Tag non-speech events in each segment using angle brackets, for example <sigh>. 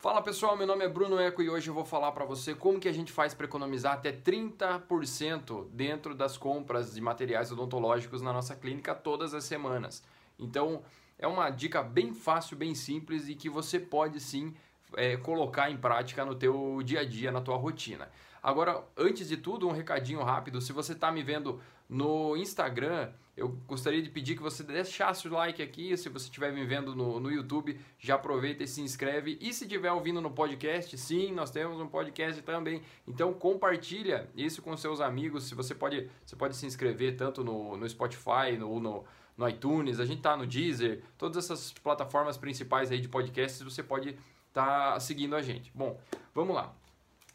Fala pessoal, meu nome é Bruno Eco e hoje eu vou falar para você como que a gente faz para economizar até 30% dentro das compras de materiais odontológicos na nossa clínica todas as semanas. Então é uma dica bem fácil, bem simples e que você pode sim é, colocar em prática no teu dia a dia, na tua rotina. Agora, antes de tudo, um recadinho rápido. Se você está me vendo no Instagram, eu gostaria de pedir que você deixasse o like aqui. Se você estiver me vendo no, no YouTube, já aproveita e se inscreve. E se estiver ouvindo no podcast, sim, nós temos um podcast também. Então compartilha isso com seus amigos. Se você pode, você pode se inscrever tanto no, no Spotify, no, no, no iTunes, a gente está no Deezer, todas essas plataformas principais aí de podcasts, você pode estar tá seguindo a gente. Bom, vamos lá.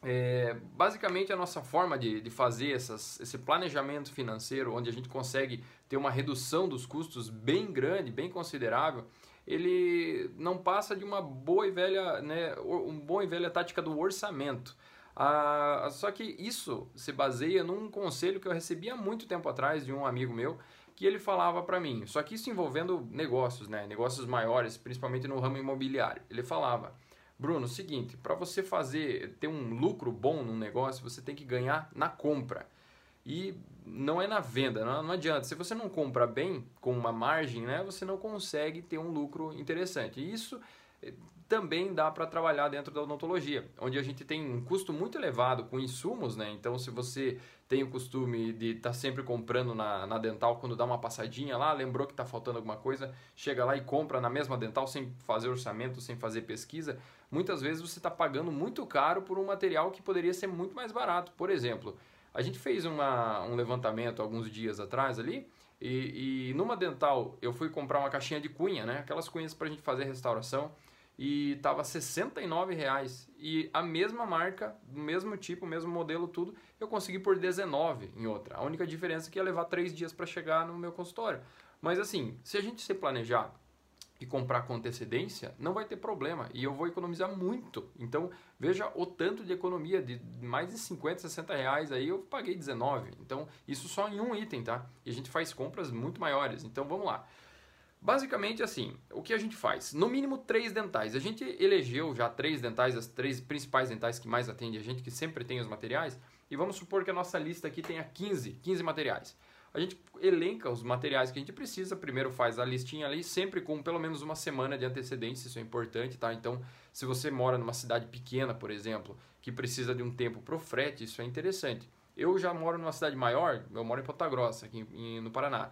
É, basicamente, a nossa forma de, de fazer essas, esse planejamento financeiro, onde a gente consegue ter uma redução dos custos bem grande, bem considerável, ele não passa de uma boa e velha, né, uma boa e velha tática do orçamento. Ah, só que isso se baseia num conselho que eu recebi há muito tempo atrás de um amigo meu, que ele falava para mim, só que isso envolvendo negócios, né, negócios maiores, principalmente no ramo imobiliário. Ele falava, Bruno, seguinte, para você fazer ter um lucro bom no negócio, você tem que ganhar na compra. E não é na venda, não, não adianta. Se você não compra bem, com uma margem, né, você não consegue ter um lucro interessante. E isso também dá para trabalhar dentro da odontologia, onde a gente tem um custo muito elevado com insumos, né? Então, se você tem o costume de estar tá sempre comprando na, na dental quando dá uma passadinha lá, lembrou que está faltando alguma coisa, chega lá e compra na mesma dental sem fazer orçamento, sem fazer pesquisa, muitas vezes você está pagando muito caro por um material que poderia ser muito mais barato. Por exemplo, a gente fez uma, um levantamento alguns dias atrás ali, e, e numa dental eu fui comprar uma caixinha de cunha, né? Aquelas cunhas para a gente fazer restauração e tava 69 reais e a mesma marca, do mesmo tipo, mesmo modelo, tudo, eu consegui por 19 em outra. A única diferença é que ia levar três dias para chegar no meu consultório. Mas assim, se a gente se planejar e comprar com antecedência, não vai ter problema e eu vou economizar muito. Então veja o tanto de economia de mais de 50, 60 reais aí eu paguei 19. Então isso só em um item, tá? E a gente faz compras muito maiores. Então vamos lá. Basicamente assim, o que a gente faz? No mínimo três dentais. A gente elegeu já três dentais, as três principais dentais que mais atendem a gente, que sempre tem os materiais, e vamos supor que a nossa lista aqui tenha 15, 15 materiais. A gente elenca os materiais que a gente precisa, primeiro faz a listinha ali, sempre com pelo menos uma semana de antecedência, isso é importante, tá? Então, se você mora numa cidade pequena, por exemplo, que precisa de um tempo pro frete, isso é interessante. Eu já moro numa cidade maior, eu moro em Ponta Grossa, aqui no Paraná.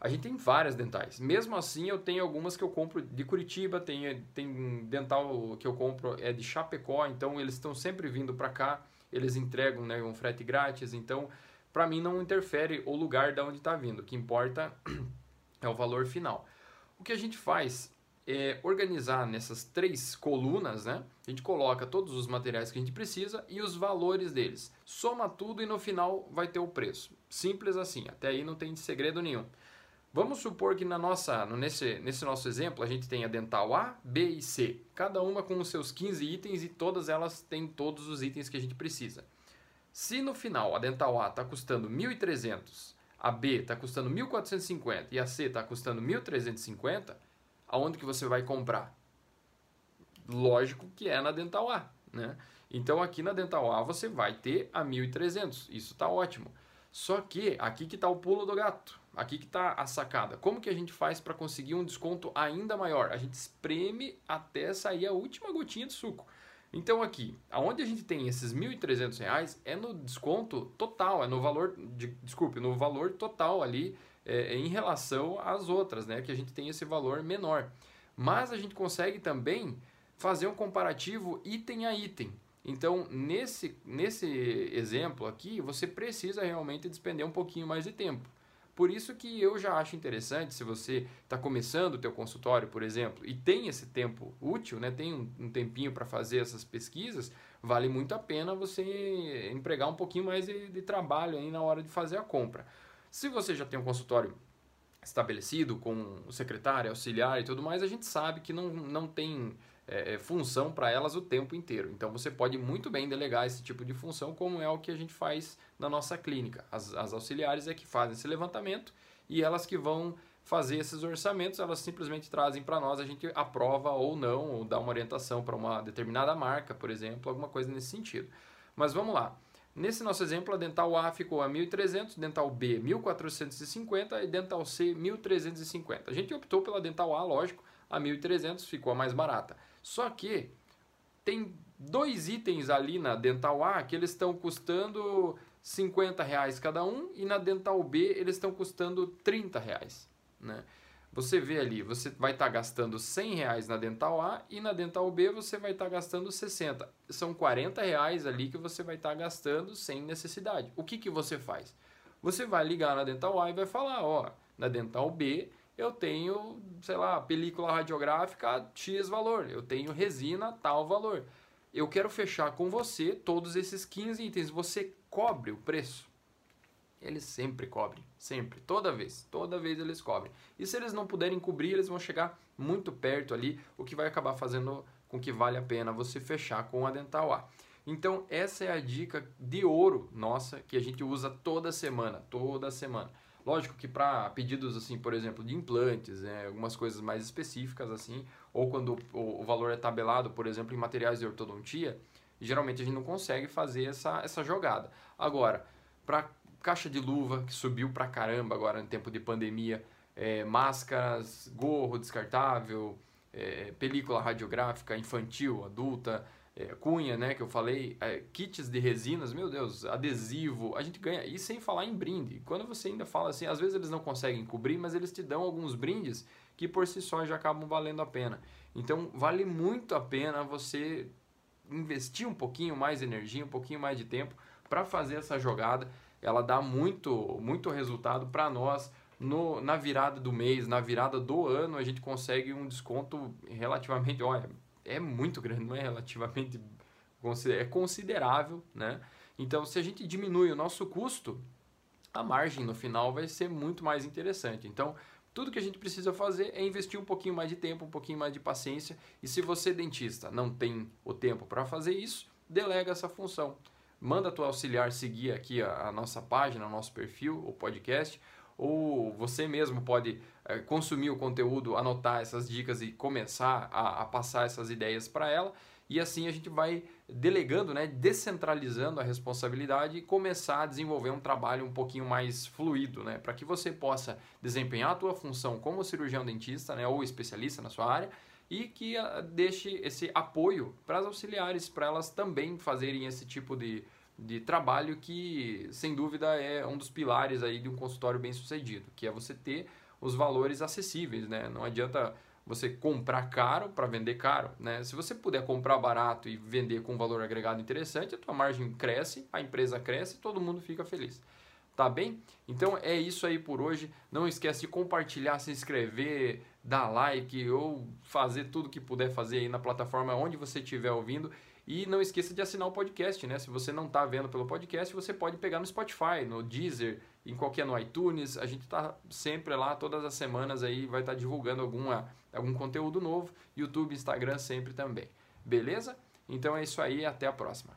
A gente tem várias dentais. Mesmo assim, eu tenho algumas que eu compro de Curitiba, tem, tem dental que eu compro é de Chapecó, então eles estão sempre vindo para cá, eles entregam né, um frete grátis, então para mim não interfere o lugar de onde está vindo, o que importa <clears throat> é o valor final. O que a gente faz é organizar nessas três colunas, né? A gente coloca todos os materiais que a gente precisa e os valores deles. Soma tudo e no final vai ter o preço. Simples assim, até aí não tem segredo nenhum. Vamos supor que na nossa, nesse, nesse nosso exemplo a gente tem a dental A, B e C, cada uma com os seus 15 itens e todas elas têm todos os itens que a gente precisa. Se no final a dental A está custando 1.300, a B está custando 1.450 e a C está custando 1.350, aonde que você vai comprar? Lógico que é na dental A, né? Então aqui na dental A você vai ter a 1.300, isso está ótimo. Só que aqui que está o pulo do gato, aqui que está a sacada. Como que a gente faz para conseguir um desconto ainda maior? A gente espreme até sair a última gotinha de suco. Então aqui, aonde a gente tem esses R$ 1.300 é no desconto total, é no valor, de, desculpe, no valor total ali é, em relação às outras, né? Que a gente tem esse valor menor. Mas a gente consegue também fazer um comparativo item a item. Então, nesse, nesse exemplo aqui, você precisa realmente despender um pouquinho mais de tempo. Por isso que eu já acho interessante, se você está começando o teu consultório, por exemplo, e tem esse tempo útil, né, tem um, um tempinho para fazer essas pesquisas, vale muito a pena você empregar um pouquinho mais de, de trabalho aí na hora de fazer a compra. Se você já tem um consultório estabelecido com o secretário, auxiliar e tudo mais, a gente sabe que não, não tem é, é, função para elas o tempo inteiro. Então você pode muito bem delegar esse tipo de função, como é o que a gente faz na nossa clínica. As, as auxiliares é que fazem esse levantamento e elas que vão fazer esses orçamentos, elas simplesmente trazem para nós, a gente aprova ou não, ou dá uma orientação para uma determinada marca, por exemplo, alguma coisa nesse sentido. Mas vamos lá. Nesse nosso exemplo, a dental A ficou a 1.300, dental B 1.450 e dental C 1.350. A gente optou pela dental A, lógico, a 1.300 ficou a mais barata. Só que tem dois itens ali na dental A que eles estão custando 50 reais cada um e na dental B eles estão custando 30 reais. Né? Você vê ali, você vai estar tá gastando 100 reais na dental A e na dental B você vai estar tá gastando 60. São 40 reais ali que você vai estar tá gastando sem necessidade. O que, que você faz? Você vai ligar na dental A e vai falar, ó, na dental B eu tenho, sei lá, película radiográfica X valor, eu tenho resina tal valor. Eu quero fechar com você todos esses 15 itens. Você cobre o preço? Eles sempre cobrem, sempre, toda vez, toda vez eles cobrem. E se eles não puderem cobrir, eles vão chegar muito perto ali, o que vai acabar fazendo com que vale a pena você fechar com a Dental A. Então, essa é a dica de ouro nossa que a gente usa toda semana, toda semana. Lógico que para pedidos assim, por exemplo, de implantes, né, algumas coisas mais específicas assim, ou quando o, o, valor é tabelado, por exemplo, em materiais de ortodontia, geralmente a gente não consegue fazer essa, essa jogada. Agora, para caixa de luva que subiu pra caramba agora em tempo de pandemia, é, máscaras, gorro descartável, é, película radiográfica infantil, adulta, é, cunha, né, que eu falei, é, kits de resinas, meu Deus, adesivo, a gente ganha, e sem falar em brinde. Quando você ainda fala assim, às vezes eles não conseguem cobrir, mas eles te dão alguns brindes que por si só já acabam valendo a pena. Então, vale muito a pena você investir um pouquinho mais de energia, um pouquinho mais de tempo para fazer essa jogada. Ela dá muito, muito resultado para nós. No, na virada do mês, na virada do ano, a gente consegue um desconto relativamente, olha, é muito grande, não é relativamente é considerável, né? Então, se a gente diminui o nosso custo, a margem no final vai ser muito mais interessante. Então, tudo que a gente precisa fazer é investir um pouquinho mais de tempo, um pouquinho mais de paciência. E se você, dentista, não tem o tempo para fazer isso, delega essa função. Manda teu auxiliar seguir aqui a, a nossa página, o nosso perfil, o podcast, ou você mesmo pode consumir o conteúdo, anotar essas dicas e começar a, a passar essas ideias para ela. E assim a gente vai delegando, né, descentralizando a responsabilidade e começar a desenvolver um trabalho um pouquinho mais fluido, né, para que você possa desempenhar a tua função como cirurgião dentista, né, ou especialista na sua área e que ah, deixe esse apoio para as auxiliares, para elas também fazerem esse tipo de, de trabalho que, sem dúvida, é um dos pilares aí de um consultório bem sucedido, que é você ter os valores acessíveis, né? Não adianta você comprar caro para vender caro, né? Se você puder comprar barato e vender com um valor agregado interessante, a tua margem cresce, a empresa cresce, todo mundo fica feliz. Tá bem? Então é isso aí por hoje. Não esquece de compartilhar, se inscrever, dar like ou fazer tudo que puder fazer aí na plataforma onde você estiver ouvindo. E não esqueça de assinar o podcast, né? Se você não está vendo pelo podcast, você pode pegar no Spotify, no Deezer, em qualquer no iTunes. A gente está sempre lá, todas as semanas aí, vai estar tá divulgando alguma, algum conteúdo novo. YouTube, Instagram sempre também. Beleza? Então é isso aí, até a próxima.